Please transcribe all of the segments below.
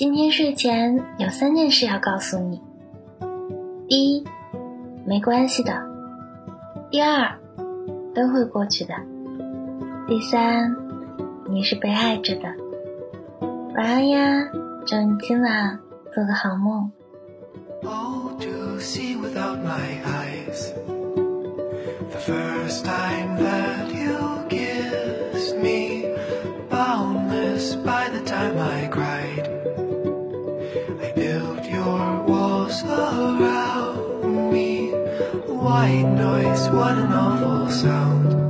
今天睡前有三件事要告诉你：第一，没关系的；第二，都会过去的；第三，你是被爱着的。晚安呀，祝你今晚做个好梦。White noise, what an awful sound.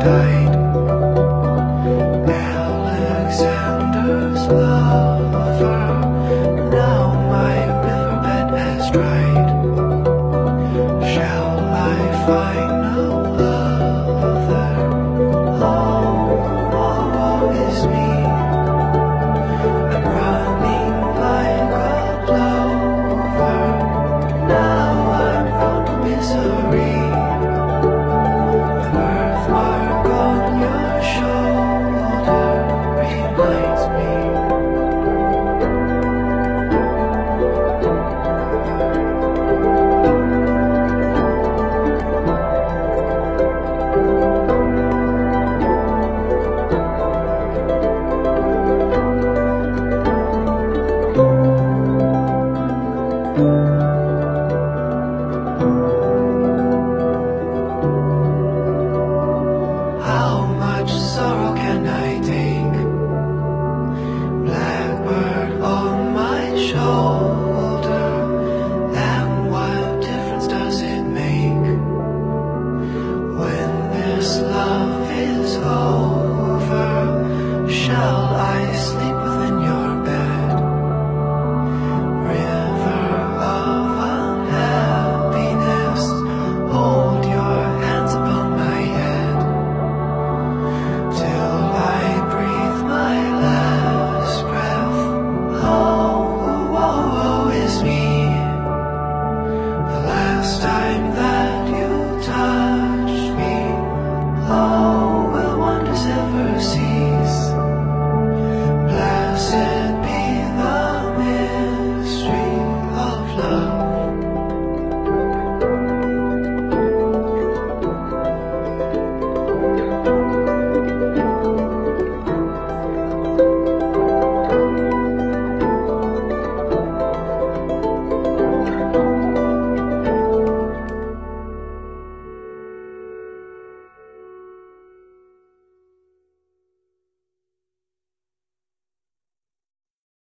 die